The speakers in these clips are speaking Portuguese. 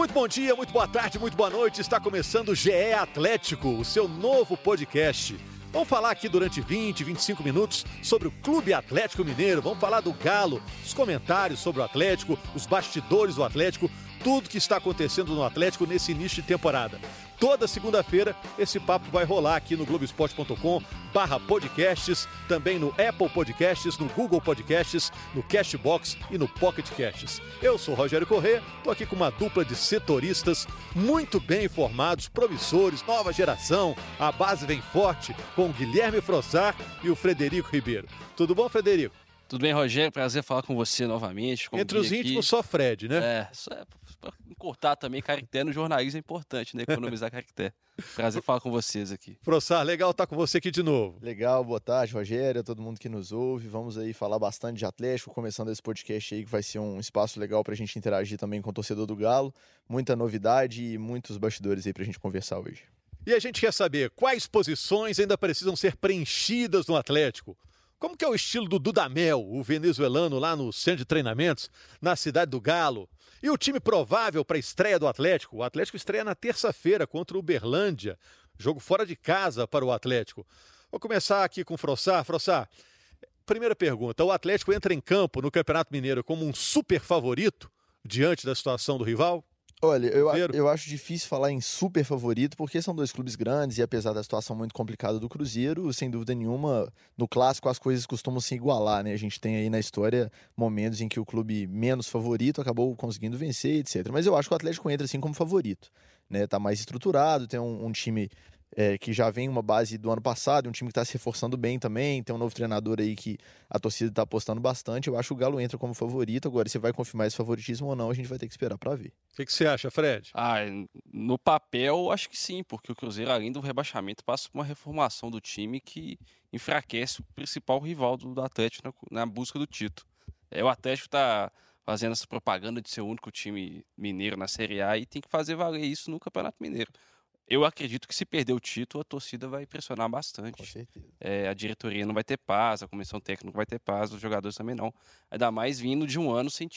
Muito bom dia, muito boa tarde, muito boa noite. Está começando o GE Atlético, o seu novo podcast. Vamos falar aqui durante 20, 25 minutos sobre o Clube Atlético Mineiro. Vamos falar do Galo, os comentários sobre o Atlético, os bastidores do Atlético, tudo que está acontecendo no Atlético nesse início de temporada. Toda segunda-feira esse papo vai rolar aqui no Globoesporte.com barra podcasts, também no Apple Podcasts, no Google Podcasts, no Cashbox e no Pocket Casts. Eu sou Rogério Corrêa, estou aqui com uma dupla de setoristas muito bem informados, promissores, nova geração. A base vem forte com o Guilherme Frossar e o Frederico Ribeiro. Tudo bom, Frederico? Tudo bem, Rogério? Prazer falar com você novamente. Com Entre os íntimos, aqui. só Fred, né? É, só é para encurtar também caractere no jornalismo é importante, né? Economizar caractere. Prazer falar com vocês aqui. Professor, legal estar com você aqui de novo. Legal, boa tarde, Rogério, todo mundo que nos ouve. Vamos aí falar bastante de Atlético, começando esse podcast aí que vai ser um espaço legal para a gente interagir também com o torcedor do Galo. Muita novidade e muitos bastidores aí para a gente conversar hoje. E a gente quer saber quais posições ainda precisam ser preenchidas no Atlético. Como que é o estilo do Dudamel, o venezuelano lá no centro de treinamentos, na cidade do Galo? E o time provável para a estreia do Atlético? O Atlético estreia na terça-feira contra o Uberlândia, jogo fora de casa para o Atlético. Vou começar aqui com o Frossar. Frossar, primeira pergunta: o Atlético entra em campo no Campeonato Mineiro como um super favorito diante da situação do rival? Olha, eu, eu acho difícil falar em super favorito, porque são dois clubes grandes e apesar da situação muito complicada do Cruzeiro, sem dúvida nenhuma, no clássico as coisas costumam se igualar, né? A gente tem aí na história momentos em que o clube menos favorito acabou conseguindo vencer, etc. Mas eu acho que o Atlético entra assim como favorito, né? Tá mais estruturado, tem um, um time é, que já vem uma base do ano passado, um time que está se reforçando bem também, tem um novo treinador aí que a torcida está apostando bastante. Eu acho que o Galo entra como favorito. Agora, se vai confirmar esse favoritismo ou não, a gente vai ter que esperar para ver. O que, que, você acha, Fred? Ah, no papel, acho que sim, porque o Cruzeiro, além do rebaixamento, passa por uma reformação do time que enfraquece o principal rival do, Atlético na, na busca do título. É, o Atlético está fazendo essa propaganda de ser o único time mineiro na Série A e tem que fazer valer isso no Campeonato Mineiro eu acredito que se perder o título, a torcida vai pressionar bastante. Com certeza. É, a diretoria não vai ter paz, a comissão técnica não vai ter paz, os jogadores também não. Ainda mais vindo de um ano sem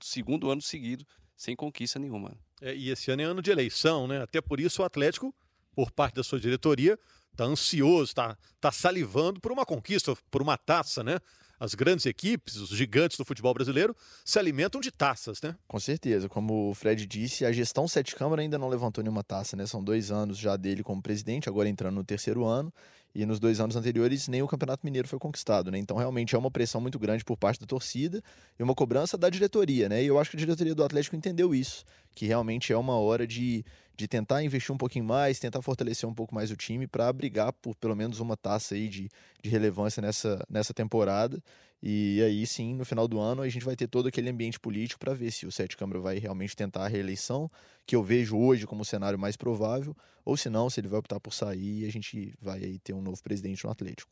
segundo ano seguido, sem conquista nenhuma. É, e esse ano é ano de eleição, né? Até por isso o Atlético, por parte da sua diretoria, está ansioso, está tá salivando por uma conquista, por uma taça, né? as grandes equipes, os gigantes do futebol brasileiro, se alimentam de taças, né? Com certeza. Como o Fred disse, a gestão Sete Câmara ainda não levantou nenhuma taça, né? São dois anos já dele como presidente, agora entrando no terceiro ano. E nos dois anos anteriores, nem o Campeonato Mineiro foi conquistado, né? Então, realmente é uma pressão muito grande por parte da torcida e uma cobrança da diretoria, né? E eu acho que a diretoria do Atlético entendeu isso, que realmente é uma hora de, de tentar investir um pouquinho mais, tentar fortalecer um pouco mais o time para brigar por pelo menos uma taça aí de, de relevância nessa, nessa temporada. E aí sim, no final do ano, a gente vai ter todo aquele ambiente político para ver se o Sete Câmara vai realmente tentar a reeleição, que eu vejo hoje como o cenário mais provável, ou se não, se ele vai optar por sair e a gente vai aí ter um novo presidente no Atlético.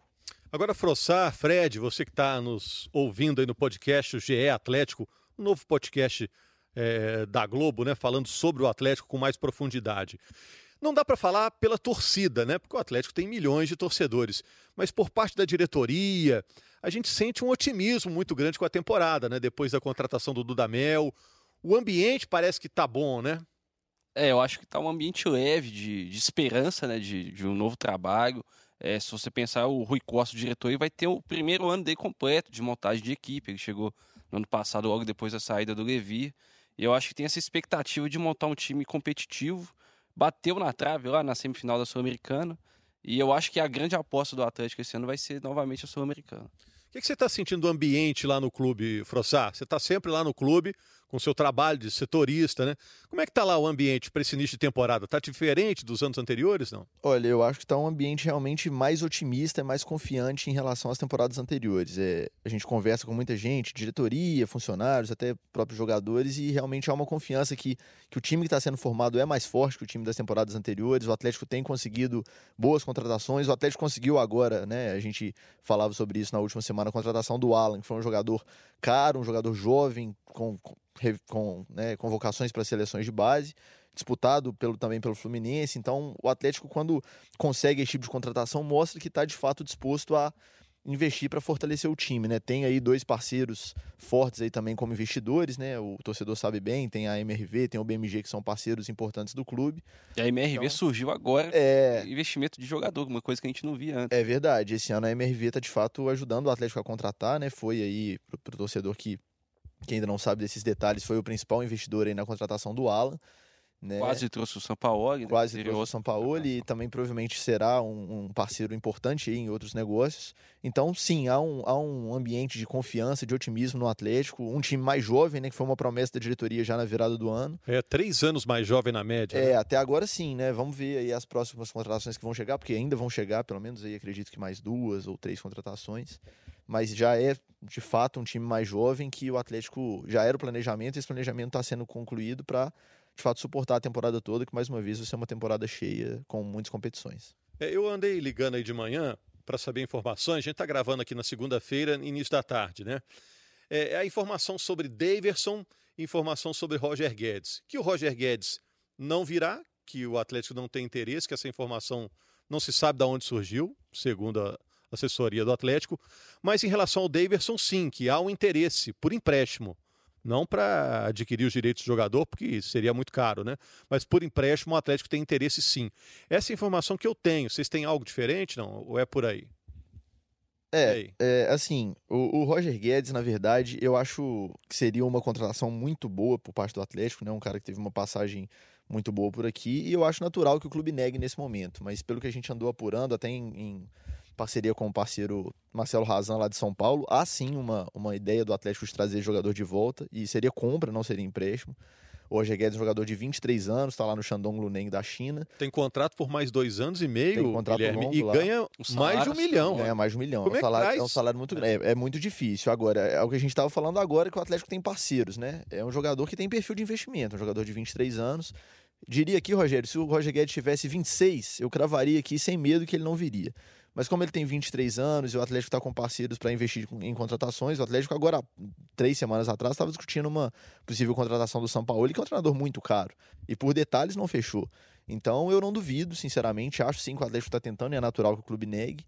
Agora, Frossar, Fred, você que está nos ouvindo aí no podcast o GE Atlético, um novo podcast é, da Globo, né, falando sobre o Atlético com mais profundidade. Não dá para falar pela torcida, né? Porque o Atlético tem milhões de torcedores. Mas por parte da diretoria, a gente sente um otimismo muito grande com a temporada, né? Depois da contratação do Dudamel. O ambiente parece que tá bom, né? É, eu acho que tá um ambiente leve, de, de esperança, né? De, de um novo trabalho. É, se você pensar, o Rui Costa, o diretor, vai ter o primeiro ano dele completo de montagem de equipe. Ele chegou no ano passado, logo depois da saída do Levi. E eu acho que tem essa expectativa de montar um time competitivo bateu na trave lá na semifinal da Sul-Americana. E eu acho que a grande aposta do Atlético esse ano vai ser novamente a Sul-Americana. O que, que, você está sentindo do ambiente lá no clube, Frossá? Você está sempre lá no clube, com seu trabalho de setorista, né? Como é que tá lá o ambiente para esse início de temporada? Tá diferente dos anos anteriores, não? Olha, eu acho que tá um ambiente realmente mais otimista e mais confiante em relação às temporadas anteriores. É, a gente conversa com muita gente, diretoria, funcionários, até próprios jogadores, e realmente há uma confiança que, que o time que está sendo formado é mais forte que o time das temporadas anteriores. O Atlético tem conseguido boas contratações. O Atlético conseguiu agora, né? A gente falava sobre isso na última semana, a contratação do Alan, que foi um jogador caro, um jogador jovem, com, com com né, convocações para seleções de base, disputado pelo, também pelo Fluminense. Então, o Atlético, quando consegue esse tipo de contratação, mostra que está de fato disposto a, investir para fortalecer o time, né? Tem aí dois parceiros fortes aí também como investidores, né? O torcedor sabe bem, tem a MRV, tem o BMG que são parceiros importantes do clube. E a MRV então, surgiu agora é... investimento de jogador, uma coisa que a gente não via antes. É verdade, esse ano a MRV está de fato ajudando o Atlético a contratar, né? Foi aí para o torcedor que, que ainda não sabe desses detalhes, foi o principal investidor aí na contratação do Alan. Né? Quase trouxe o Sampaoli. Né? Quase né? trouxe o Sampaoli e também provavelmente será um, um, parceiro importante em outros negócios. Então, sim, há um, há um ambiente de confiança, de otimismo no Atlético. Um time mais jovem, né? Que foi uma promessa da diretoria já na virada do ano. É, três anos mais jovem na média. É, né? até agora sim, né? Vamos ver aí as próximas contratações que vão chegar, porque ainda vão chegar, pelo menos aí acredito que mais duas ou três contratações. Mas já é, de fato, um time mais jovem que o Atlético já era o planejamento e esse planejamento está sendo concluído para de fato suportar a temporada toda, que mais uma vez vai ser uma temporada cheia com muitas competições. É, eu andei ligando aí de manhã para saber informações. A gente está gravando aqui na segunda-feira, início da tarde, né? É, é a informação sobre Daverson, informação sobre Roger Guedes. Que o Roger Guedes não virá, que o Atlético não tem interesse, que essa informação não se sabe de onde surgiu, segundo a assessoria do Atlético. Mas em relação ao Daverson, sim, que há um interesse por empréstimo não para adquirir os direitos do jogador, porque seria muito caro, né? Mas por empréstimo, o Atlético tem interesse sim. Essa é informação que eu tenho, vocês têm algo diferente, não? Ou é por aí? É, é assim, o, o, Roger Guedes, na verdade, eu acho que seria uma contratação muito boa por parte do Atlético, né? Um cara que teve uma passagem muito boa por aqui, e eu acho natural que o clube negue nesse momento. Mas pelo que a gente andou apurando, até em, em parceria com o parceiro Marcelo Razan lá de São Paulo. Há sim uma, uma ideia do Atlético de trazer jogador de volta e seria compra, não seria empréstimo. O Roger Guedes é um jogador de 23 anos, está lá no Shandong Luneng da China. Tem contrato por mais dois anos e meio, Tem contrato Guilherme, longo e lá. ganha mais de um milhão. Ganha mais de um milhão. Como é, um salário, é, é um salário muito grande. É, é, muito difícil. Agora, é o que a gente estava falando agora, que o Atlético tem parceiros, né? É um jogador que tem perfil de investimento, um jogador de 23 anos. Diria aqui, Rogério, se o Roger Guedes tivesse 26, eu cravaria aqui sem medo que ele não viria. Mas como ele tem 23 anos e o Atlético está com parceiros para investir em contratações, o Atlético agora, três semanas atrás, estava discutindo uma possível contratação do São Paulo, que é um treinador muito caro. E por detalhes não fechou. Então eu não duvido, sinceramente, acho sim que o Atlético está tentando e é natural que o clube negue.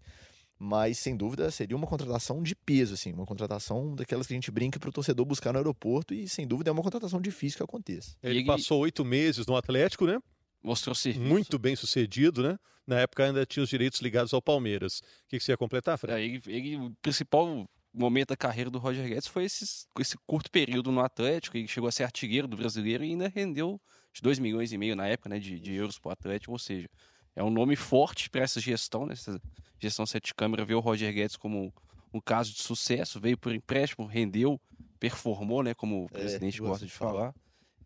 Mas, sem dúvida, seria uma contratação de peso, assim, uma contratação daquelas que a gente brinca para o torcedor buscar no aeroporto e, sem dúvida, é uma contratação difícil que aconteça. Ele passou oito meses no Atlético, né? Mostrou serviço. Muito bem sucedido, né? Na época ainda tinha os direitos ligados ao Palmeiras. O que, que você ia completar, Fred? É, ele, ele, o principal momento da carreira do Roger Guedes foi esses, esse curto período no Atlético. Ele chegou a ser artilheiro do brasileiro e ainda rendeu de 2 milhões e meio na época né, de, de euros para o Atlético. Ou seja, é um nome forte para essa gestão, né, essa gestão sete câmara. Vê o Roger Guedes como um caso de sucesso. Veio por empréstimo, rendeu, performou, né, como o é, presidente é, gosta de falar. falar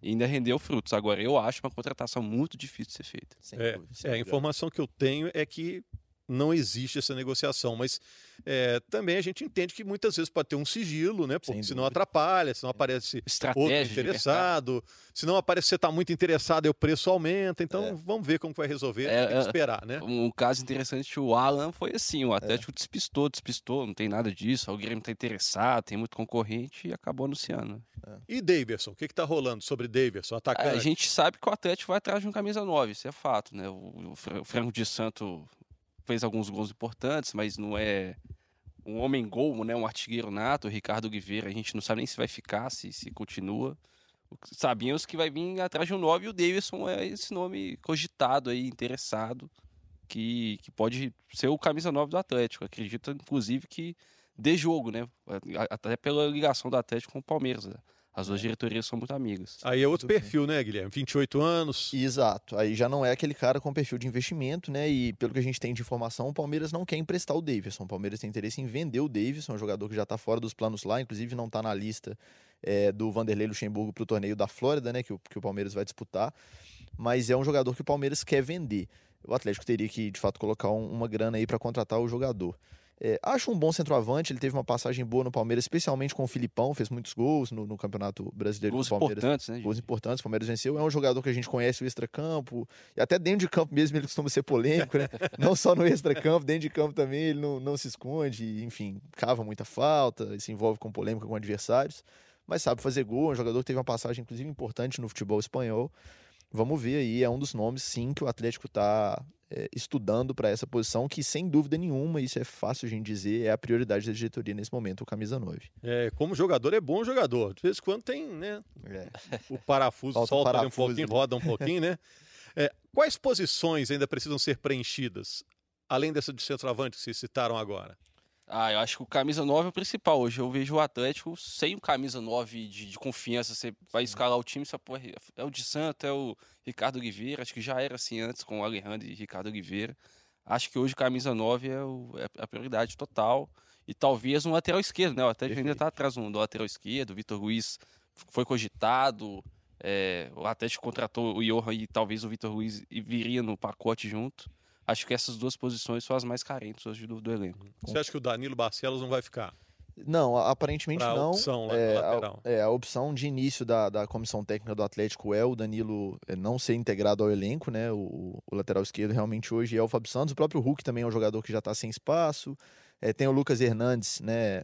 e ainda rendeu frutos. Agora, eu acho uma contratação muito difícil de ser feita. É, é, a informação que eu tenho é que não existe essa negociação, mas é, também a gente entende que muitas vezes pode ter um sigilo, né? Porque senão atrapalha, se não aparece outro interessado, se não aparece você está muito interessado e o preço aumenta, então é. vamos ver como vai resolver, é, tem que é, esperar, né? Um caso interessante, o Alan foi assim, o Atlético despistou, despistou, não tem nada disso, o Grêmio está interessado, tem muito concorrente e acabou anunciando. É. E Davidson, o que está rolando sobre Davidson, atacante? A gente sabe que o Atlético vai atrás de um camisa 9, isso é fato, né? O, o Franco de Santo fez alguns gols importantes, mas não é um homem gol, né? Um artilheiro nato, Ricardo Oliveira, a gente não sabe nem se vai ficar, se, se continua. Sabíamos que vai vir atrás de um 9 e o Davidson é esse nome cogitado aí, interessado, que, que pode ser o camisa 9 do Atlético. Acredito, inclusive, que dê jogo, né? Até pela ligação do Atlético com o Palmeiras. Né? As duas diretorias são muito amigas. Aí é outro perfil, né, Guilherme? 28 anos. Exato. Aí já não é aquele cara com perfil de investimento, né? E pelo que a gente tem de informação, o Palmeiras não quer emprestar o Davidson. O Palmeiras tem interesse em vender o Davidson, um jogador que já está fora dos planos lá, inclusive não está na lista é, do Vanderlei Luxemburgo para o torneio da Flórida, né? Que o, que o Palmeiras vai disputar. Mas é um jogador que o Palmeiras quer vender. O Atlético teria que, de fato, colocar um, uma grana aí para contratar o jogador. É, acho um bom centroavante, ele teve uma passagem boa no Palmeiras, especialmente com o Filipão, fez muitos gols no, no Campeonato Brasileiro gols do Palmeiras. Importantes, né, gols importantes, o Palmeiras venceu. É um jogador que a gente conhece o extracampo, e até dentro de campo mesmo ele costuma ser polêmico, né? não só no extracampo, dentro de campo também ele não, não se esconde, enfim, cava muita falta, se envolve com polêmica com adversários, mas sabe fazer gol, é um jogador que teve uma passagem inclusive importante no futebol espanhol. Vamos ver aí, é um dos nomes, sim, que o Atlético está é, estudando para essa posição, que sem dúvida nenhuma, isso é fácil gente dizer, é a prioridade da diretoria nesse momento, o camisa 9. É, como jogador é bom jogador. De vez em quando tem, né? É. O parafuso Falta solta parafuso, um pouquinho, roda um pouquinho, né? É, quais posições ainda precisam ser preenchidas, além dessa de centroavante que vocês citaram agora? Ah, eu acho que o camisa 9 é o principal. Hoje eu vejo o Atlético sem o camisa 9 de, de confiança. Você vai escalar o time, você pô, é o de Santo, é o Ricardo Oliveira. Acho que já era assim antes com o Alejandro e Ricardo Oliveira. Acho que hoje o camisa 9 é, o, é a prioridade total. E talvez um lateral esquerdo, né? O Atlético ainda está atrás do lateral esquerdo. O Vitor Ruiz foi cogitado. É, o Atlético contratou o Johan e talvez o Vitor Ruiz viria no pacote junto. Acho que essas duas posições são as mais carentes hoje do, do elenco. Você acha que o Danilo Barcelos não vai ficar? Não, aparentemente pra não. Opção, é, a, é, a opção de início da, da comissão técnica do Atlético é o Danilo é, não ser integrado ao elenco, né? O, o lateral esquerdo realmente hoje é o Fábio Santos. O próprio Hulk também é um jogador que já está sem espaço. É, tem o Lucas Hernandes, né?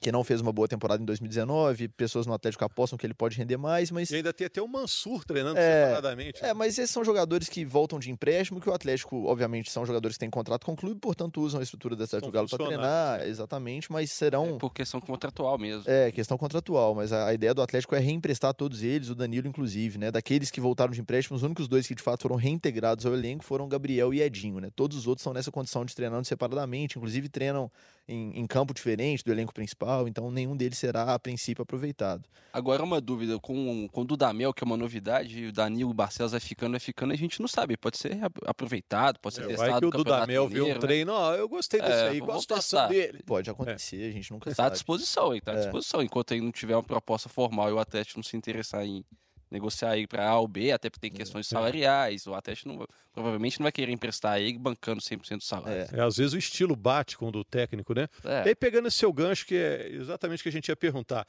Que não fez uma boa temporada em 2019, pessoas no Atlético apostam que ele pode render mais, mas... E ainda tem até o Mansur treinando é, separadamente. É, mas esses são jogadores que voltam de empréstimo, que o Atlético, obviamente, são jogadores que têm contrato com o clube, portanto usam a estrutura do Atlético Galo para treinar, né? exatamente, mas serão... É por questão contratual mesmo. É, questão contratual, mas a, a, ideia do Atlético é reemprestar todos eles, o Danilo inclusive, né? Daqueles que voltaram de empréstimo, os únicos dois que de fato foram reintegrados ao elenco foram Gabriel e Edinho, né? Todos os outros são nessa condição de treinando separadamente, inclusive treinam em, em, campo diferente do elenco principal, então nenhum deles será a princípio aproveitado. Agora uma dúvida, com, com o Dudamel, que é uma novidade, o Danilo Barcelos vai ficando, vai ficando, a gente não sabe, pode ser aproveitado, pode ser é, testado. Vai que o Dudamel viu um né? treino, ó, eu gostei disso é, aí, qual a situação dele? Pode acontecer, é. a gente nunca tá sabe. Está à disposição, está à é. disposição, enquanto aí não tiver uma proposta formal e o Atlético não se interessar em negociar ele para A ou B, até porque tem é, questões é. salariais. O Atlético não, provavelmente não vai querer emprestar ele bancando 100% do salário. É. é. às vezes o estilo bate com o do técnico, né? É. E aí, pegando esse seu gancho, que é exatamente o que a gente ia perguntar.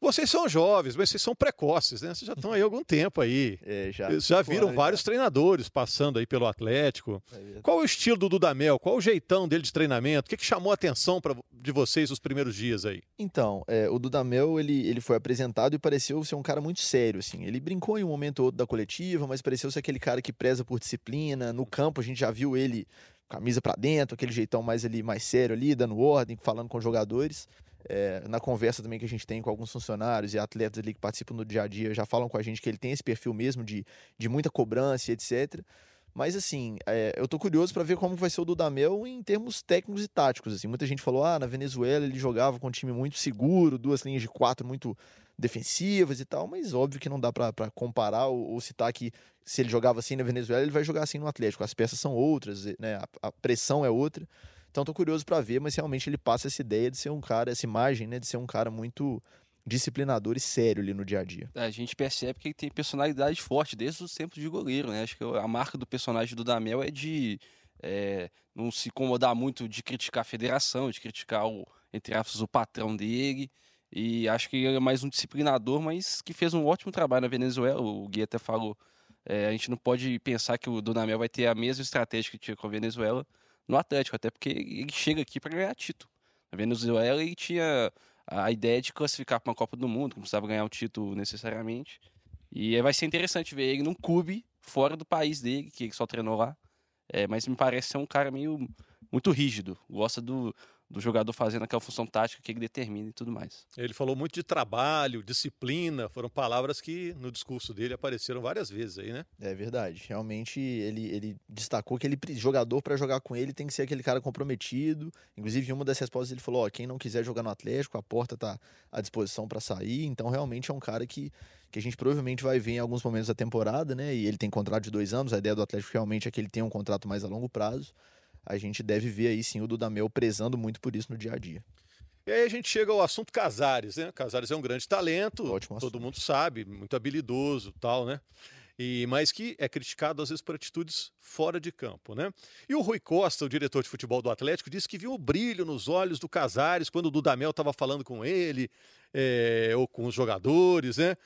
Vocês são jovens, mas vocês são precoces, né? Vocês já estão aí há algum tempo aí. É, já. já viram vários já. treinadores passando aí pelo Atlético. É Qual o estilo do Dudamel? Qual o jeitão dele de treinamento? O que, que chamou a atenção pra, de vocês nos primeiros dias aí? Então, é, o Dudamel, ele, ele foi apresentado e pareceu ser um cara muito sério, assim. Ele brincou em um momento ou outro da coletiva, mas pareceu ser aquele cara que preza por disciplina. No campo, a gente já viu ele camisa para dentro, aquele jeitão mais ali, mais sério ali, dando ordem, falando com os jogadores é, na conversa também que a gente tem com alguns funcionários e atletas ali que participam do dia a dia, já falam com a gente que ele tem esse perfil mesmo de, de muita cobrança e etc. Mas assim, é, eu tô curioso para ver como vai ser o Dudamel em termos técnicos e táticos. Assim, muita gente falou: ah, na Venezuela ele jogava com um time muito seguro, duas linhas de quatro muito defensivas e tal, mas óbvio que não dá para comparar ou, ou, citar que se ele jogava assim na Venezuela, ele vai jogar assim no Atlético. As peças são outras, né? a, a pressão é outra. Então tô curioso para ver, mas realmente ele passa essa ideia de ser um cara, essa imagem, né, de ser um cara muito disciplinador e sério ali no dia a dia. É, a gente percebe que ele tem personalidade forte desde os tempos de goleiro, né? Acho que a marca do personagem do Damel é de é, não se incomodar muito de criticar a federação, de criticar o, entre aspas, o patrão dele. E acho que ele é mais um disciplinador, mas que fez um ótimo trabalho na Venezuela. O Gui até falou. É, a gente não pode pensar que o Dudamel vai ter a mesma estratégia que tinha com a Venezuela, no Atlético, até porque ele chega aqui para ganhar título. Na Venezuela ele tinha a ideia de classificar para uma Copa do Mundo, não precisava ganhar o título necessariamente. E vai ser interessante ver ele num clube fora do país dele, que ele só treinou lá. É, mas me parece ser um cara meio muito rígido, gosta do, do jogador fazendo aquela função tática que ele determina e tudo mais. Ele falou muito de trabalho, disciplina, foram palavras que no discurso dele apareceram várias vezes aí, né? É verdade. Realmente ele, ele destacou que ele jogador para jogar com ele tem que ser aquele cara comprometido. Inclusive, em uma das respostas ele falou: ó, quem não quiser jogar no Atlético, a porta tá à disposição para sair. Então, realmente é um cara que que a gente provavelmente vai ver em alguns momentos da temporada, né? E ele tem contrato de dois anos. A ideia do Atlético realmente é que ele tenha um contrato mais a longo prazo a gente deve ver aí sim o Dudamel prezando muito por isso no dia a dia. E aí a gente chega ao assunto Casares, né? Casares é um grande talento, Ótimo todo mundo sabe, muito habilidoso tal, né? E, mas que é criticado às vezes por atitudes fora de campo, né? E o Rui Costa, o diretor de futebol do Atlético, disse que viu o brilho nos olhos do Casares quando o Dudamel estava falando com ele é, ou com os jogadores, né?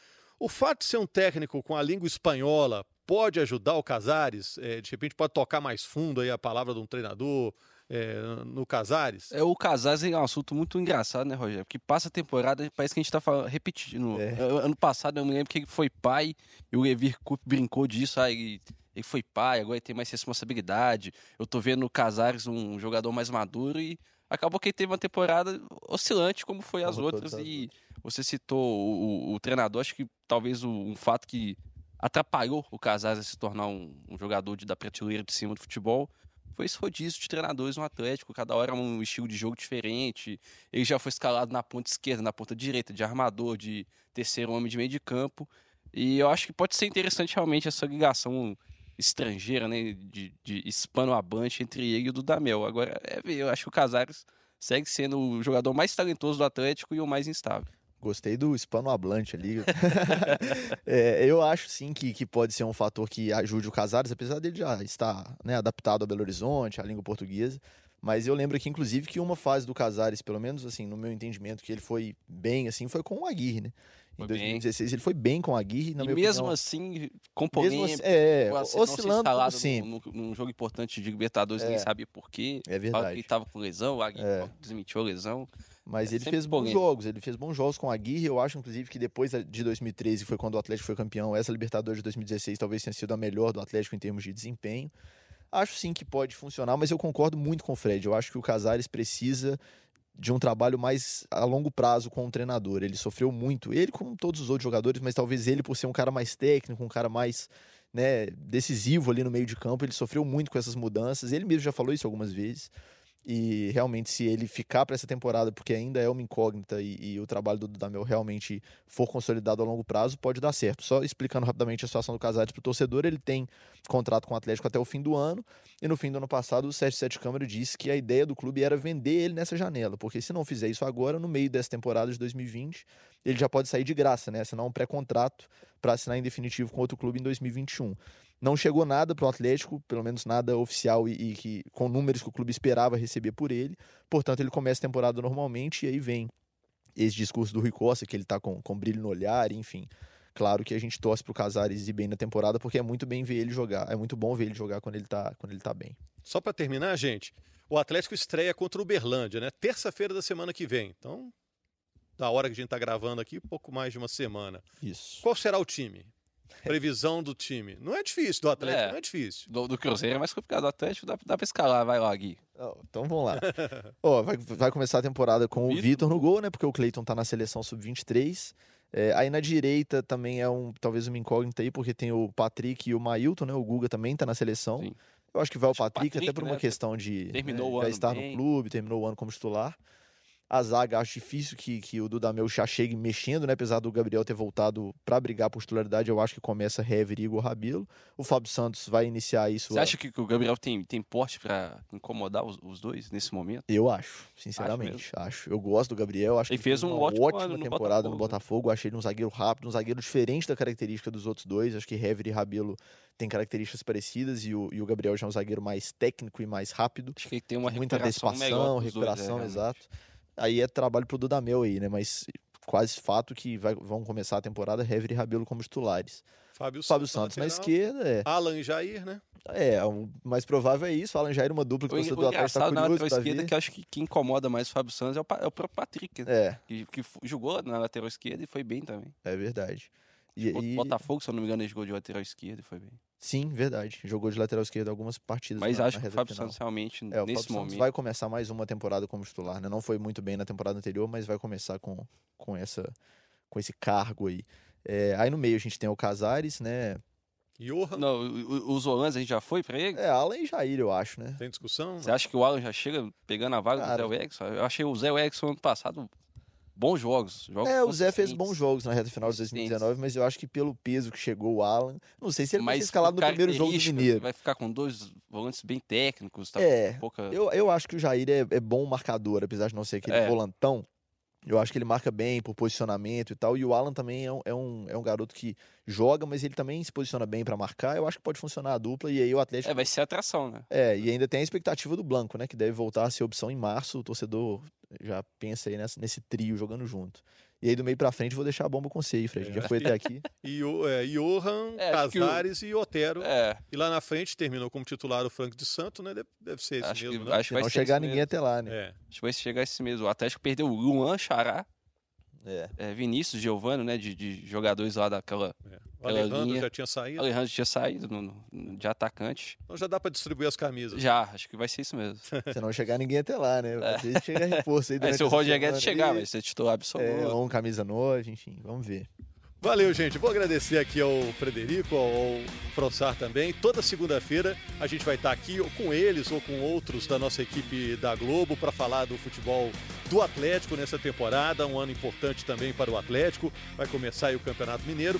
O fato de ser um técnico com a língua espanhola pode ajudar o Casares? É, de repente pode tocar mais fundo aí a palavra de um treinador é, no Casares? É, o Casares é um assunto muito engraçado, né, Rogério? Porque passa a temporada, parece que a gente tá falando, repetindo. É. Ano passado eu me lembro que ele foi pai e o Levir Coupe brincou disso, ah, ele, foi pai, agora ele tem mais responsabilidade. Eu tô vendo o Casares um jogador mais maduro e acabou que ele teve uma temporada oscilante como foi as Como outras as e você citou o, o- o treinador, acho que talvez o- um fato que atrapalhou o Casares a se tornar um, um jogador de, da prateleira de cima do futebol foi esse rodízio de treinadores no Atlético, cada hora um estilo de jogo diferente. Ele já foi escalado na ponta esquerda, na ponta direita, de armador, de terceiro homem de meio de campo. E eu acho que pode ser interessante realmente essa ligação estrangeira, né, de, de hispano-abante entre ele e o Dudamel. Agora, é eu acho que o Casares segue sendo o jogador mais talentoso do Atlético e o mais instável. Gostei do hispanohablante ali. É, eu acho sim que, que pode ser um fator que ajude o Casares, apesar dele já estar né, adaptado a Belo Horizonte, à língua portuguesa. Mas eu lembro aqui, inclusive, que uma fase do Casares, pelo menos assim, no meu entendimento, que ele foi bem, assim, foi com o Aguirre, né? Em Foi bem. 2016 ele foi bem com o Aguirre, na e mesmo opinião. assim, com mesmo assim, é, assim, oscilando sempre. num, jogo importante de Libertadores, ninguém É. sabia por quê. É que verdade. ele tava com lesão, o Aguirre É. desmentiu a lesão. Mas É ele fez bons jogos, ele fez bons jogos com a Aguirre. Eu acho, inclusive, que depois de 2013, foi quando o Atlético foi campeão, essa Libertadores de 2016 talvez tenha sido a melhor do Atlético em termos de desempenho. Acho sim que pode funcionar, mas eu concordo muito com o Fred. Eu acho que o Casares precisa de um trabalho mais a longo prazo com o treinador. Ele sofreu muito, ele como todos os outros jogadores, mas talvez ele por ser um cara mais técnico, um cara mais né, decisivo ali no meio de campo, ele sofreu muito com essas mudanças. Ele mesmo já falou isso algumas vezes. E realmente, se ele ficar para essa temporada, porque ainda é uma incógnita e, e o trabalho do Dudamel realmente for consolidado a longo prazo, pode dar certo. Só explicando rapidamente a situação do Casares para o torcedor, ele tem contrato com o Atlético até o fim do ano. E no fim do ano passado, o Sérgio Sete Câmara disse que a ideia do clube era vender ele nessa janela, porque se não fizer isso agora, no meio dessa temporada de 2020, ele já pode sair de graça, né? Assinar um pré-contrato para assinar em definitivo com outro clube em 2021. Não chegou nada para o Atlético, pelo menos nada oficial e, e que com números que o clube esperava receber por ele. Portanto, ele começa a temporada normalmente e aí vem esse discurso do Rui Costa, que ele tá com, com brilho no olhar, enfim. Claro que a gente torce pro Casares ir bem na temporada, porque é muito bem ver ele jogar. É muito bom ver ele jogar quando ele tá, quando ele tá bem. Só para terminar, gente, o Atlético estreia contra o Uberlândia, né? Terça-feira da semana que vem. Então, da hora que a gente tá gravando aqui, pouco mais de uma semana. Isso. Qual será o time? Previsão do time. Não é difícil, do Atlético É. não é difícil. Do, do Cruzeiro é mais complicado. Do Atlético dá, dá pra escalar, vai lá, Gui. Ó, Então vamos lá. Ó, vai, vai começar a temporada com o Vitor. No gol, né? Porque o Cleiton tá na seleção sub-23. É, aí na direita também é um talvez uma incógnita aí, porque tem o Patrick e o Mailton, né? O Guga também tá na seleção. Sim. Eu acho que vai Acho o o Patrick, até Patrick, por uma né, questão de terminou né, o já ano estar bem. no clube, terminou o ano como titular. A zaga, acho difícil que, que o Dudamel já chegue mexendo, né? Apesar do Gabriel ter voltado para brigar por titularidade, eu acho que começa Hever e Igor Rabelo. O Fábio Santos vai iniciar isso. Você acha que, que o Gabriel tem, tem porte pra incomodar os, os dois nesse momento? Eu acho, sinceramente. Acho, Eu gosto do Gabriel. Acho Ele que fez um uma ótimo ótima temporada no Botafogo, né? Botafogo. Achei ele um zagueiro rápido, um zagueiro diferente da característica dos outros dois. Acho que Hever e Rabelo têm características parecidas e o, e o Gabriel já é um zagueiro mais técnico e mais rápido. Acho que ele tem uma muita recuperação antecipação, os dois, recuperação, é, exato. Aí é trabalho pro Dudamel aí, né? Mas quase fato que vai- vão começar a temporada Hever e Rabelo como titulares. Fábio, Fábio Santos, Santos na esquerda, é. Alan e Jair, né? É, o mais provável é isso. Alan Jair, uma dupla que O, o do Atlético tá engraçado na curioso lateral esquerda que eu acho que quem incomoda mais o Fábio Santos é o, é o próprio Patrick, né? É, Que, que jogou na lateral esquerda e foi bem também. é verdade. E, O e- Botafogo, se eu não me engano, ele jogou de lateral esquerda e foi bem. Sim, verdade. Jogou de lateral esquerdo algumas partidas. Mas na, acho na que o Fábio final. Santos realmente, É, o nesse Fábio Santos momento. vai começar mais uma temporada como titular, né? Não foi muito bem na temporada anterior, mas vai começar com, com, essa, com esse cargo aí. É, aí no meio a gente tem o Casares, né? Johan, Não, os holandes a gente já foi pra ele? É, Alan e Jair, eu acho, né? tem discussão? Você acha que o Alan já chega pegando a vaga Cara. do Zé Erickson? Eu achei o Zé Erickson ano passado bons jogos. jogos É, o Zé fez bons jogos na reta final de 2019, mas eu acho que pelo peso que chegou o Alan, não sei se ele vai ser Mas escalado no primeiro jogo do Mineiro. Vai ficar com dois volantes bem técnicos, tá? É, Pouca... Eu, eu acho que o Jair é, é bom marcador, apesar de não ser aquele É. volantão. Eu acho que ele marca bem por posicionamento e tal. E o Alan também é um, é um, é um garoto que joga, mas ele também se posiciona bem pra marcar. Eu acho que pode funcionar a dupla. E aí o Atlético. É, vai ser atração, né? É, e ainda tem a expectativa do Blanco, né? Que deve voltar a ser opção em março. O torcedor já pensa aí nessa- nesse trio jogando junto. E aí do meio pra frente vou deixar a bomba com você aí, Fred. É. Já foi até aqui. E o é, Johan, É, que o- Casares e Otero. É, E lá na frente terminou como titular o Frank de Santo, né? Deve, deve ser esse acho que, mesmo, né? acho que vai não chegar ninguém mesmo. até lá, né? É. Acho que vai chegar esse mesmo. O Atlético perdeu o Luan, Xará, É. é, Vinícius, Giovanni, né? De, de jogadores lá daquela. é. O Alejandro linha. já tinha saído. Alejandro tinha saído no- no- de atacante. Então já dá pra distribuir as camisas. Já, acho que vai ser isso mesmo. Se não chegar ninguém até lá, né? Às vezes chega reforço aí É, se o Roger Guedes chegar, vai ser titular É, absoluto. ou um camisa nova, enfim, vamos ver. Valeu, gente. Vou agradecer aqui ao Frederico, ao ao Frossar também. Toda segunda-feira a gente vai estar aqui ou com eles ou com outros da nossa equipe da Globo para falar do futebol do Atlético nessa temporada. Um ano importante também para o Atlético. Vai começar aí o Campeonato Mineiro.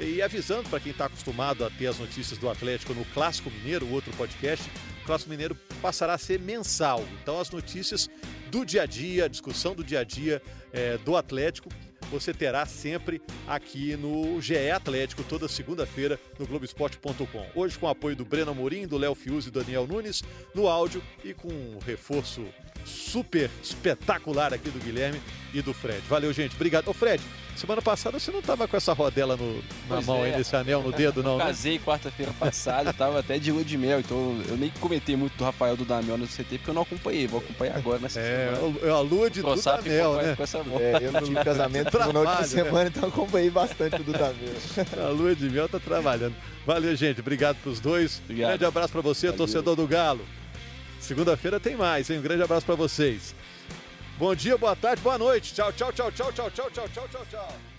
E avisando para quem está acostumado a ter as notícias do Atlético no Clássico Mineiro, outro podcast, o Clássico Mineiro passará a ser mensal. Então as notícias do dia a dia, a discussão do dia a dia eh, do Atlético, você terá sempre aqui no GE Atlético, toda segunda-feira, no Globoesporte.com. Hoje com o apoio do Breno Amorim, do Léo Fiuzi e do Daniel Nunes, no áudio e com um reforço super espetacular aqui do Guilherme e do Fred. Valeu, gente. Obrigado. Ô, Fred, semana passada você não estava com essa rodela no- na Pois mão é. aí, desse anel no dedo, não, né? Casei quarta-feira passada, tava até de lua de mel, então eu nem comentei muito do Rafael do Damião no CT, porque eu não acompanhei. Vou acompanhar agora nessa É, semana. a lua de Dudamel, né? com essa. É, eu não tive casamento na última Trabalho, né? semana, então acompanhei bastante o Dudamel. A lua de mel tá trabalhando. Valeu, gente. Obrigado pros dois. Obrigado. Grande abraço pra você, Valeu. torcedor do Galo. Segunda-feira tem mais, hein? Um grande abraço pra vocês. Bom dia, boa tarde, boa noite. Tchau, tchau, tchau, tchau, tchau, tchau, tchau, tchau, tchau.